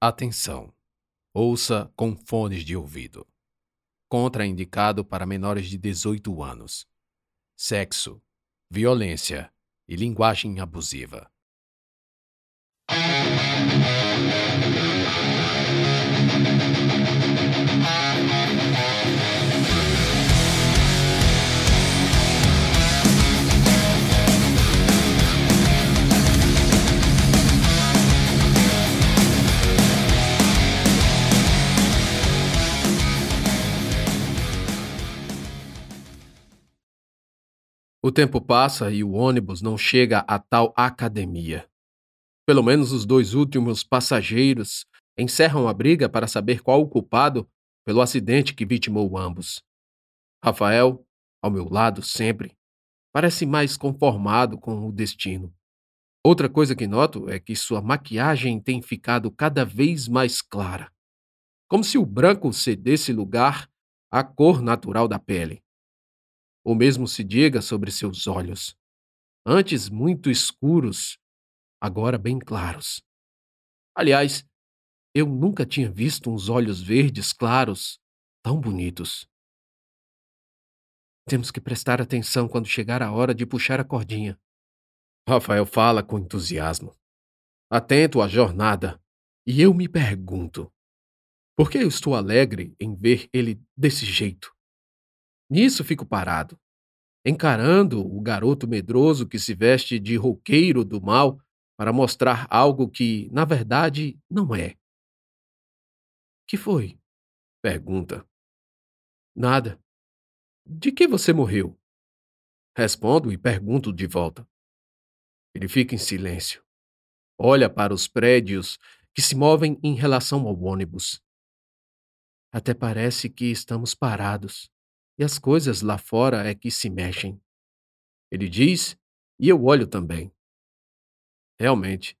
Atenção! Ouça com fones de ouvido. Contraindicado para menores de 18 anos. Sexo, violência e linguagem abusiva. O tempo passa e o ônibus não chega à tal academia. Pelo menos os dois últimos passageiros encerram a briga para saber qual o culpado pelo acidente que vitimou ambos. Rafael, ao meu lado sempre, parece mais conformado com o destino. Outra coisa que noto é que sua maquiagem tem ficado cada vez mais clara, como se o branco cedesse lugar à cor natural da pele. O mesmo se diga sobre seus olhos, antes muito escuros, agora bem claros. Aliás, eu nunca tinha visto uns olhos verdes claros tão bonitos. Temos que prestar atenção quando chegar a hora de puxar a cordinha. Rafael fala com entusiasmo, atento à jornada, e eu me pergunto: por que eu estou alegre em ver ele desse jeito? Nisso fico parado, encarando o garoto medroso que se veste de roqueiro do mal para mostrar algo que, na verdade, não é. Que foi? Pergunta. Nada. De que você morreu? Respondo e pergunto de volta. Ele fica em silêncio. Olha para os prédios que se movem em relação ao ônibus. Até parece que estamos parados e as coisas lá fora é que se mexem. Ele diz, e eu olho também. Realmente.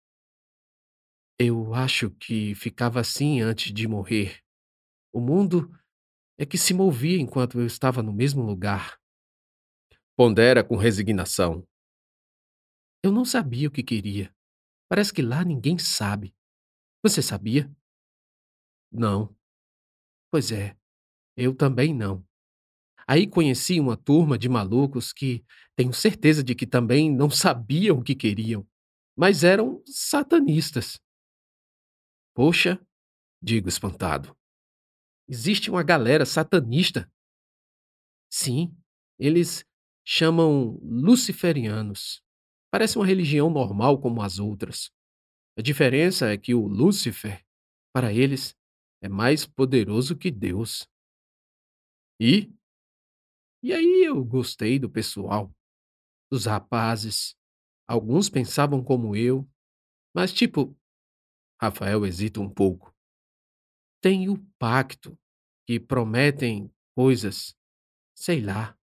Eu acho que ficava assim antes de morrer. O mundo é que se movia enquanto eu estava no mesmo lugar. Pondera com resignação. Eu não sabia o que queria. Parece que lá ninguém sabe. Você sabia? Não. Pois é, eu também não. Aí conheci uma turma de malucos que tenho certeza de que também não sabiam o que queriam, mas eram satanistas. Poxa, digo espantado. Existe uma galera satanista? Sim, eles chamam luciferianos. Parece uma religião normal como as outras. A diferença é que o Lúcifer, para eles, é mais poderoso que Deus. E e aí eu gostei do pessoal, dos rapazes. Alguns pensavam como eu, mas tipo. Rafael hesita um pouco. Tem o pacto, que prometem coisas, sei lá.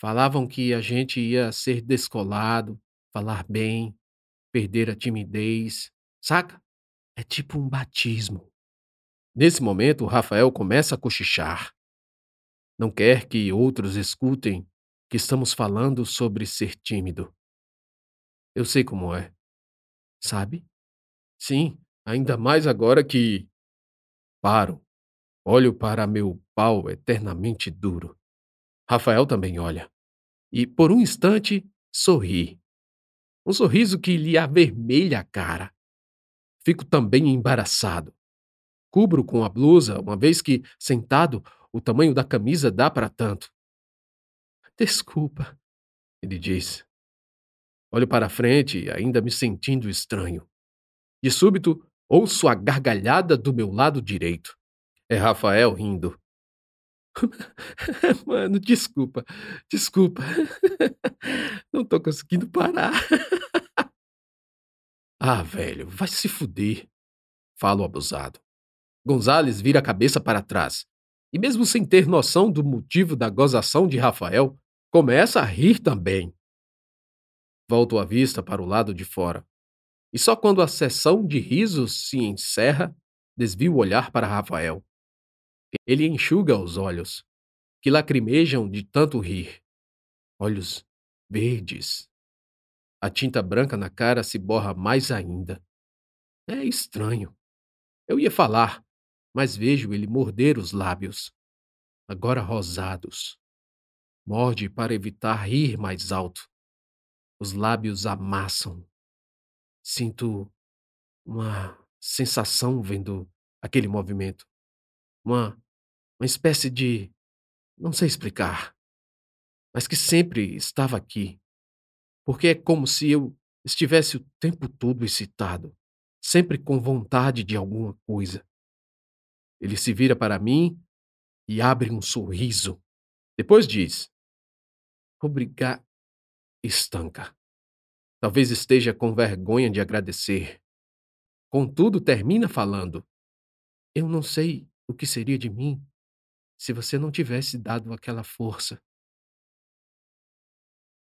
Falavam que a gente ia ser descolado, falar bem, perder a timidez, saca? É tipo um batismo. Nesse momento, Rafael começa a cochichar. Não quer que outros escutem que estamos falando sobre ser tímido. Eu sei como é. Sabe? Sim, ainda mais agora que. Paro. Olho para meu pau eternamente duro. Rafael também olha. E, por um instante, sorri. Um sorriso que lhe avermelha a cara. Fico também embaraçado. Cubro com a blusa, uma vez que, sentado, o tamanho da camisa dá para tanto. Desculpa, ele diz. Olho para frente, ainda me sentindo estranho. De súbito, ouço a gargalhada do meu lado direito. É Rafael rindo. Mano, desculpa, desculpa. Não tô conseguindo parar. ah, velho, vai se fuder. Falo abusado. Gonzales vira a cabeça para trás e, mesmo sem ter noção do motivo da gozação de Rafael, começa a rir também. Volto a vista para o lado de fora, e só quando a sessão de risos se encerra, desvio o olhar para Rafael. Ele enxuga os olhos, que lacrimejam de tanto rir. Olhos verdes. A tinta branca na cara se borra mais ainda. É estranho. Eu ia falar, mas vejo ele morder os lábios, agora rosados. Morde para evitar rir mais alto. Os lábios amassam. Sinto uma sensação vendo aquele movimento. Uma, uma espécie de. não sei explicar. Mas que sempre estava aqui. Porque é como se eu estivesse o tempo todo excitado, sempre com vontade de alguma coisa. Ele se vira para mim e abre um sorriso. Depois diz: Obrigado. Estanca. Talvez esteja com vergonha de agradecer. Contudo, termina falando: Eu não sei o que seria de mim se você não tivesse dado aquela força.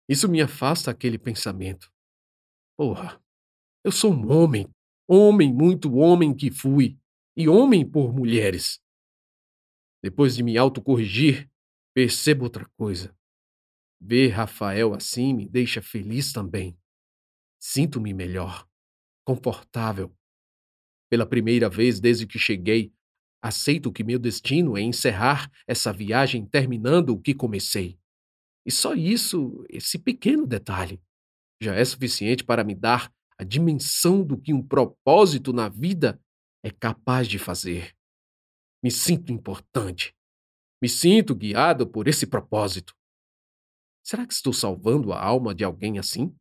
Isso me afasta aquele pensamento. Porra, eu sou um homem, homem, muito homem que fui, e homem por mulheres. Depois de me autocorrigir, percebo outra coisa. Ver Rafael assim me deixa feliz também. Sinto-me melhor, confortável. Pela primeira vez desde que cheguei, aceito que meu destino é encerrar essa viagem terminando o que comecei. E só isso, esse pequeno detalhe, já é suficiente para me dar a dimensão do que um propósito na vida é capaz de fazer. Me sinto importante. Me sinto guiado por esse propósito. Será que estou salvando a alma de alguém assim?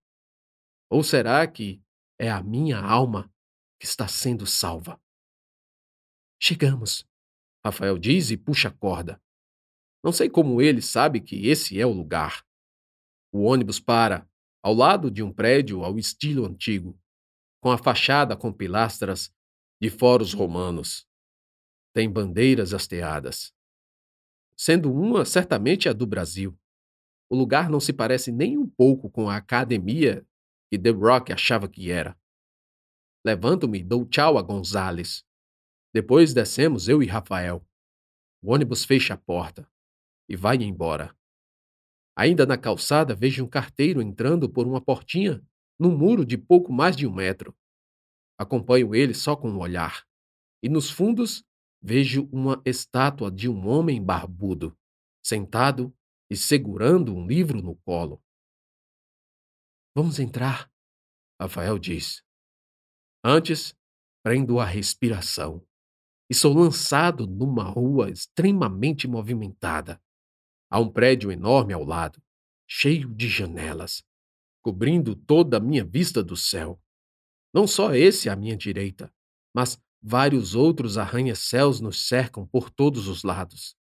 Ou será que é a minha alma que está sendo salva? Chegamos, Rafael diz e puxa a corda. Não sei como ele sabe que esse é o lugar. O ônibus para, ao lado de um prédio ao estilo antigo, com a fachada com pilastras de foros romanos. Tem bandeiras hasteadas. Sendo uma certamente a do Brasil. O lugar não se parece nem um pouco com a academia que The Rock achava que era. Levanto-me e dou tchau a Gonzales. Depois descemos eu e Rafael. O ônibus fecha a porta e vai embora. Ainda na calçada vejo um carteiro entrando por uma portinha num muro de pouco mais de um metro. Acompanho ele só com um olhar. E nos fundos vejo uma estátua de um homem barbudo, sentado e segurando um livro no colo. Vamos entrar, Rafael diz. Antes, prendo a respiração e sou lançado numa rua extremamente movimentada. Há um prédio enorme ao lado, cheio de janelas, cobrindo toda a minha vista do céu. Não só esse à minha direita, mas vários outros arranha-céus nos cercam por todos os lados.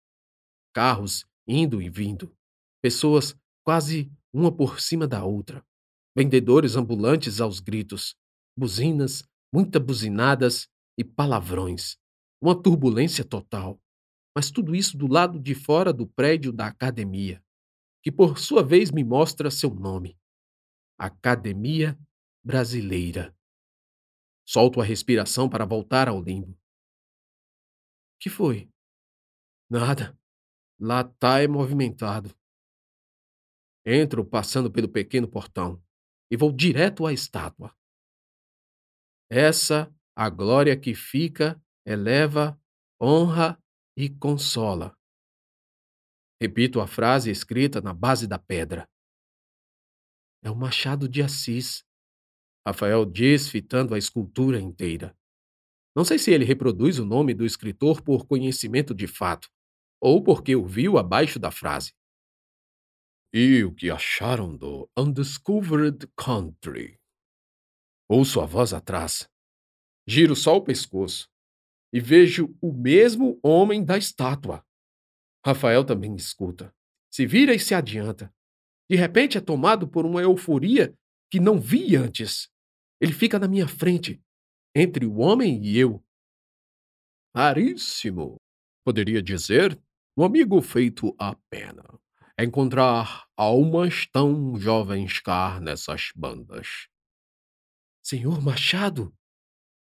Carros indo e vindo, pessoas quase uma por cima da outra, vendedores ambulantes aos gritos, buzinas, muitas buzinadas e palavrões. Uma turbulência total. Mas tudo isso do lado de fora do prédio da academia, que por sua vez me mostra seu nome: Academia Brasileira. Solto a respiração para voltar ao limbo. Que foi? Nada. Lá tá é movimentado. Entro passando pelo pequeno portão e vou direto à estátua. Essa, a glória que fica, eleva, honra e consola. Repito a frase escrita na base da pedra. É o Machado de Assis. Rafael diz, fitando a escultura inteira. Não sei se ele reproduz o nome do escritor por conhecimento de fato, ou porque o viu abaixo da frase. E o que acharam do Undiscovered Country? Ouço a voz atrás. Giro só o pescoço e vejo o mesmo homem da estátua. Rafael também escuta. Se vira e se adianta. De repente é tomado por uma euforia que não vi antes. Ele fica na minha frente, entre o homem e eu. Raríssimo, poderia dizer, um amigo feito a pena encontrar almas tão jovens cá nessas bandas. Senhor Machado?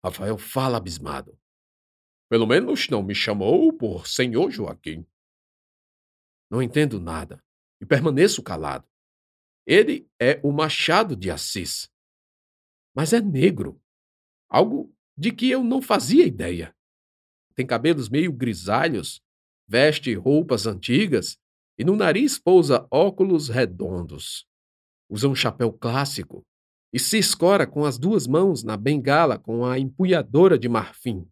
Rafael fala abismado. Pelo menos não me chamou por Senhor Joaquim. Não entendo nada e permaneço calado. Ele é o Machado de Assis. Mas é negro. Algo de que eu não fazia ideia. tem cabelos meio grisalhos, veste roupas antigas e no nariz pousa óculos redondos. Usa um chapéu clássico e se escora com as duas mãos na bengala com a empunhadora de marfim.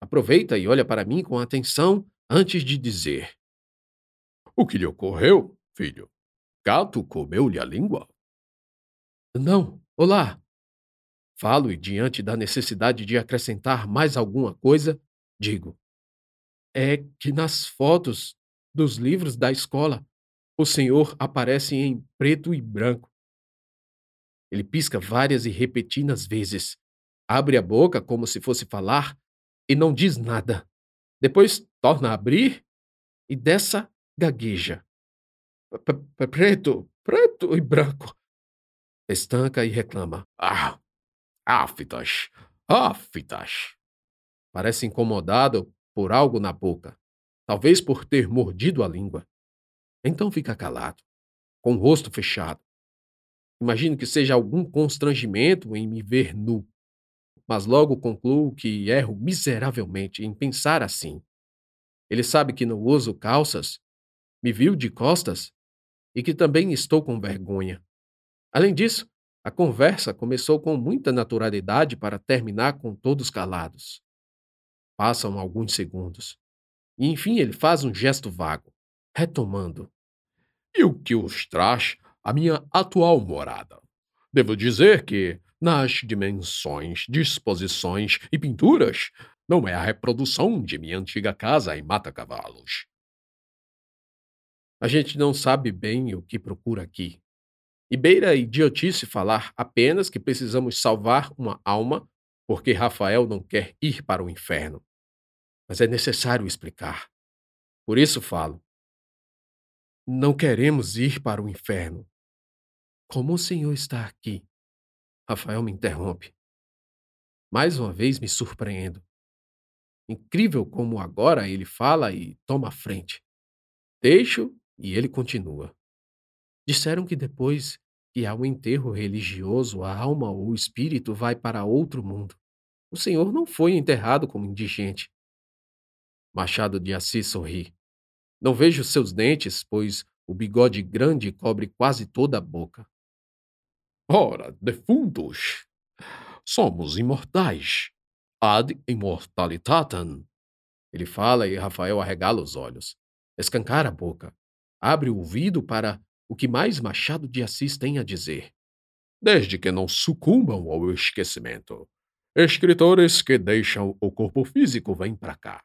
Aproveita e olha para mim com atenção antes de dizer: O que lhe ocorreu, filho? Gato comeu-lhe a língua? Não, olá. Falo e, diante da necessidade de acrescentar mais alguma coisa, digo: É que nas fotos dos livros da escola o senhor aparece em preto e branco. Ele pisca várias e repetidas vezes, abre a boca como se fosse falar e não diz nada. Depois torna a abrir e dessa gagueja. Preto, preto e branco. Estanca e reclama. Ah, áfitas, áfitas. Parece incomodado por algo na boca, talvez por ter mordido a língua. Então fica calado, com o rosto fechado. Imagino que seja algum constrangimento em me ver nu mas logo concluo que erro miseravelmente em pensar assim. Ele sabe que não uso calças, me viu de costas e que também estou com vergonha. Além disso, a conversa começou com muita naturalidade para terminar com todos calados. Passam alguns segundos. E enfim ele faz um gesto vago, retomando. E o que os traz à minha atual morada? Devo dizer que, nas dimensões, disposições e pinturas, não é a reprodução de minha antiga casa em Mata-Cavalos. A gente não sabe bem o que procura aqui. E beira a idiotice falar apenas que precisamos salvar uma alma porque Rafael não quer ir para o inferno. Mas é necessário explicar. Por isso falo. Não queremos ir para o inferno. Como o senhor está aqui? Rafael me interrompe. Mais uma vez me surpreendo. Incrível como agora ele fala e toma a frente. Deixo e ele continua. Disseram que depois que há um enterro religioso, a alma ou o espírito vai para outro mundo. O senhor não foi enterrado como indigente. Machado de Assis sorri. Não vejo seus dentes, pois o bigode grande cobre quase toda a boca. Ora, defuntos, somos imortais. Ad immortalitatem. Ele fala e Rafael arregala os olhos, escancara a boca, abre o ouvido para o que mais Machado de Assis tem a dizer. Desde que não sucumbam ao esquecimento, escritores que deixam o corpo físico vêm para cá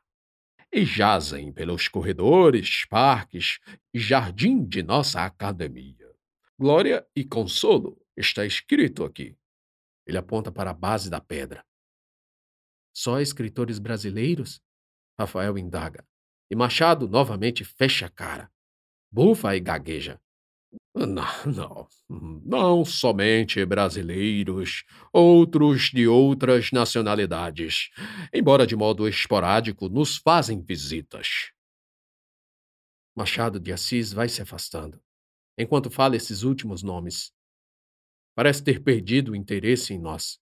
e jazem pelos corredores, parques e jardim de nossa academia. Glória e consolo Está escrito aqui. Ele aponta para a base da pedra. Só escritores brasileiros? Rafael indaga. E Machado novamente fecha a cara. Bufa e gagueja. Não, não, não somente brasileiros, outros de outras nacionalidades, embora de modo esporádico, nos fazem visitas. Machado de Assis vai se afastando, enquanto fala esses últimos nomes. Parece ter perdido o interesse em nós.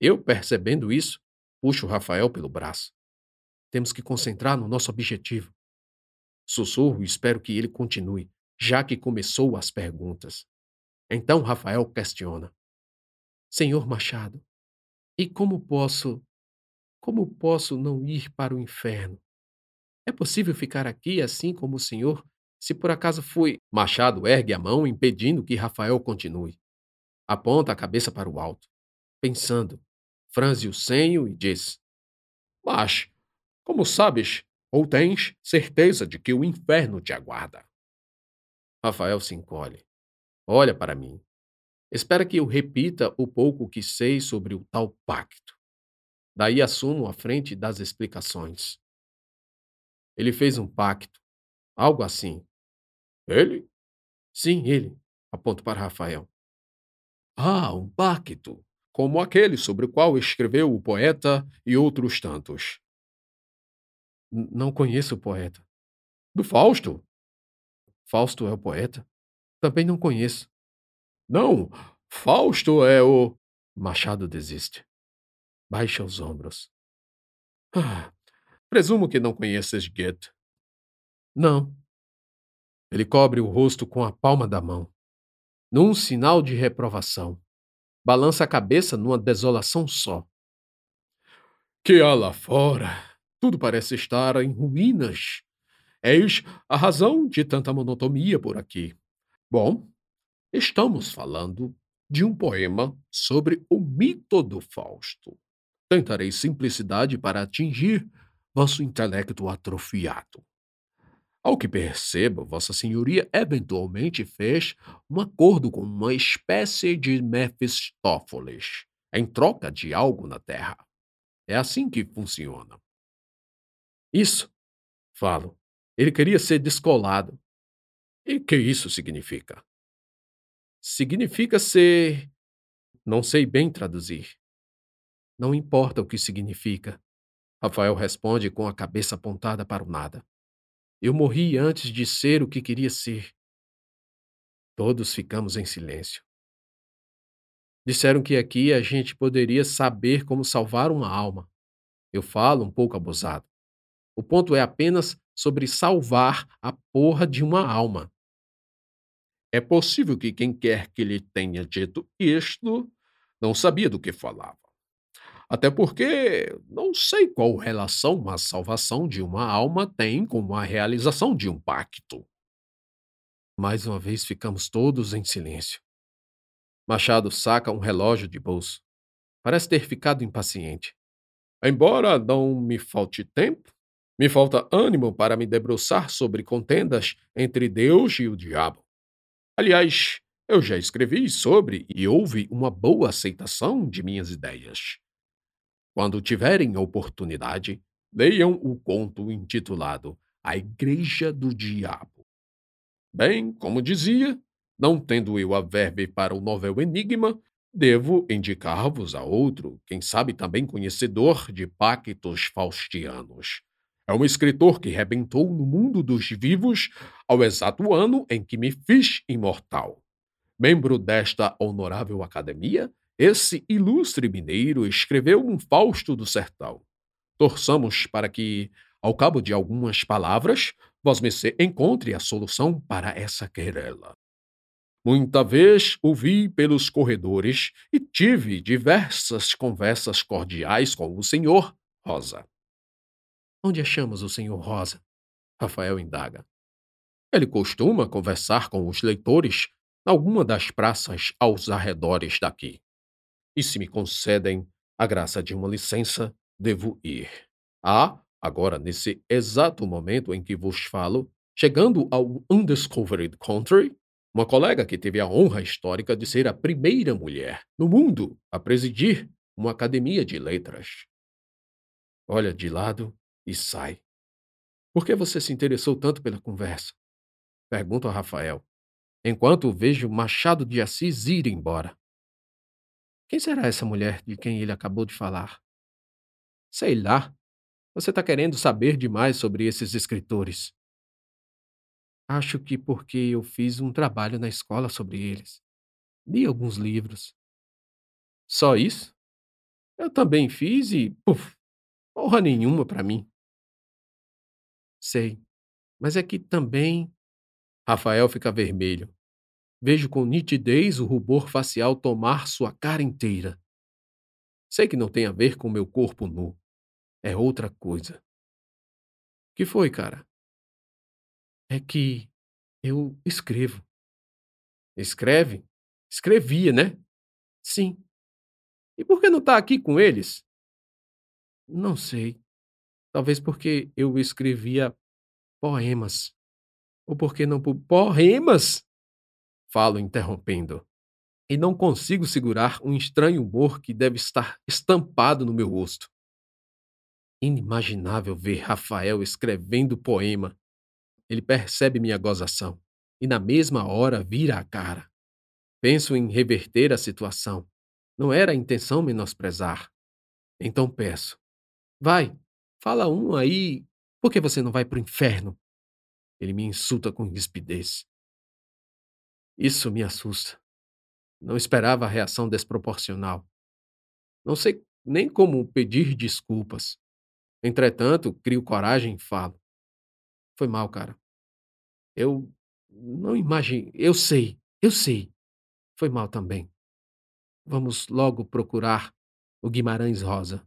Eu, percebendo isso, puxo Rafael pelo braço. Temos que concentrar no nosso objetivo. Sussurro e espero que ele continue, já que começou as perguntas. Então Rafael questiona: Senhor Machado, e como posso. Como posso não ir para o inferno? É possível ficar aqui assim como o senhor, se por acaso fui. Machado ergue a mão, impedindo que Rafael continue. Aponta a cabeça para o alto, pensando, franze o senho e diz: Mas, como sabes, ou tens certeza de que o inferno te aguarda? Rafael se encolhe, olha para mim, espera que eu repita o pouco que sei sobre o tal pacto. Daí assumo a frente das explicações. Ele fez um pacto, algo assim. Ele? Sim, ele. Aponto para Rafael. Ah, um pacto, como aquele sobre o qual escreveu o poeta e outros tantos. Não conheço o poeta. Do Fausto? Fausto é o poeta? Também não conheço. Não, Fausto é o. Machado desiste. Baixa os ombros. Ah, Presumo que não conheces Goethe. Não. Ele cobre o rosto com a palma da mão, num sinal de reprovação. Balança a cabeça numa desolação só. Que há lá fora? Tudo parece estar em ruínas. Eis a razão de tanta monotonia por aqui. Bom, estamos falando de um poema sobre o mito do Fausto. Tentarei simplicidade para atingir vosso intelecto atrofiado. Ao que percebo, Vossa Senhoria eventualmente fez um acordo com uma espécie de Mefistófeles em troca de algo na Terra. É assim que funciona. Isso, falo. Ele queria ser descolado. E que isso significa? Significa ser. Não sei bem traduzir. Não importa o que significa. Rafael responde com a cabeça apontada para o nada. Eu morri antes de ser o que queria ser. Todos ficamos em silêncio. Disseram que aqui a gente poderia saber como salvar uma alma. Eu falo um pouco abusado. O ponto é apenas sobre salvar a porra de uma alma. É possível que quem quer que lhe tenha dito isto não sabia do que falava. Até porque não sei qual relação a salvação de uma alma tem com a realização de um pacto. Mais uma vez ficamos todos em silêncio. Machado saca um relógio de bolso. Parece ter ficado impaciente. Embora não me falte tempo, me falta ânimo para me debruçar sobre contendas entre Deus e o diabo. Aliás, eu já escrevi sobre e houve uma boa aceitação de minhas ideias. Quando tiverem oportunidade, leiam o conto intitulado A Igreja do Diabo. Bem, como dizia, não tendo eu a verve para o novel Enigma, devo indicar-vos a outro, quem sabe também conhecedor de pactos faustianos. É um escritor que rebentou no mundo dos vivos ao exato ano em que me fiz imortal. Membro desta honorável academia, esse ilustre mineiro escreveu um Fausto do Sertão. Torçamos para que, ao cabo de algumas palavras, Vosmecê encontre a solução para essa querela. Muita vez o vi pelos corredores e tive diversas conversas cordiais com o senhor Rosa. Onde achamos o senhor Rosa? Rafael indaga. Ele costuma conversar com os leitores em alguma das praças aos arredores daqui e se me concedem a graça de uma licença, devo ir. Há, agora nesse exato momento em que vos falo, chegando ao Undiscovered Country, uma colega que teve a honra histórica de ser a primeira mulher no mundo a presidir uma academia de letras. Olha de lado e sai. Por que você se interessou tanto pela conversa? Pergunto a Rafael, enquanto vejo Machado de Assis ir embora. Quem será essa mulher de quem ele acabou de falar? Sei lá. Você está querendo saber demais sobre esses escritores. Acho que porque eu fiz um trabalho na escola sobre eles. Li alguns livros. Só isso? Eu também fiz e, puf, porra nenhuma para mim. Sei, mas é que também. Rafael fica vermelho. Vejo com nitidez o rubor facial tomar sua cara inteira. Sei que não tem a ver com meu corpo nu. É outra coisa. Que foi, cara? É que eu escrevo. Escreve? Escrevia, né? Sim. E por que não está aqui com eles? Não sei. Talvez porque eu escrevia poemas. Ou porque não. Poemas? falo interrompendo. E não consigo segurar um estranho humor que deve estar estampado no meu rosto. Inimaginável ver Rafael escrevendo poema. Ele percebe minha gozação e, na mesma hora, vira a cara. Penso em reverter a situação. Não era a intenção menosprezar. Então peço: Vai, fala um aí. Por que você não vai para o inferno? Ele me insulta com rispidez. Isso me assusta. Não esperava a reação desproporcional. Não sei nem como pedir desculpas. Entretanto, crio coragem e falo. Foi mal, cara. Eu não imagino. Eu sei, eu sei. Foi mal também. Vamos logo procurar o Guimarães Rosa.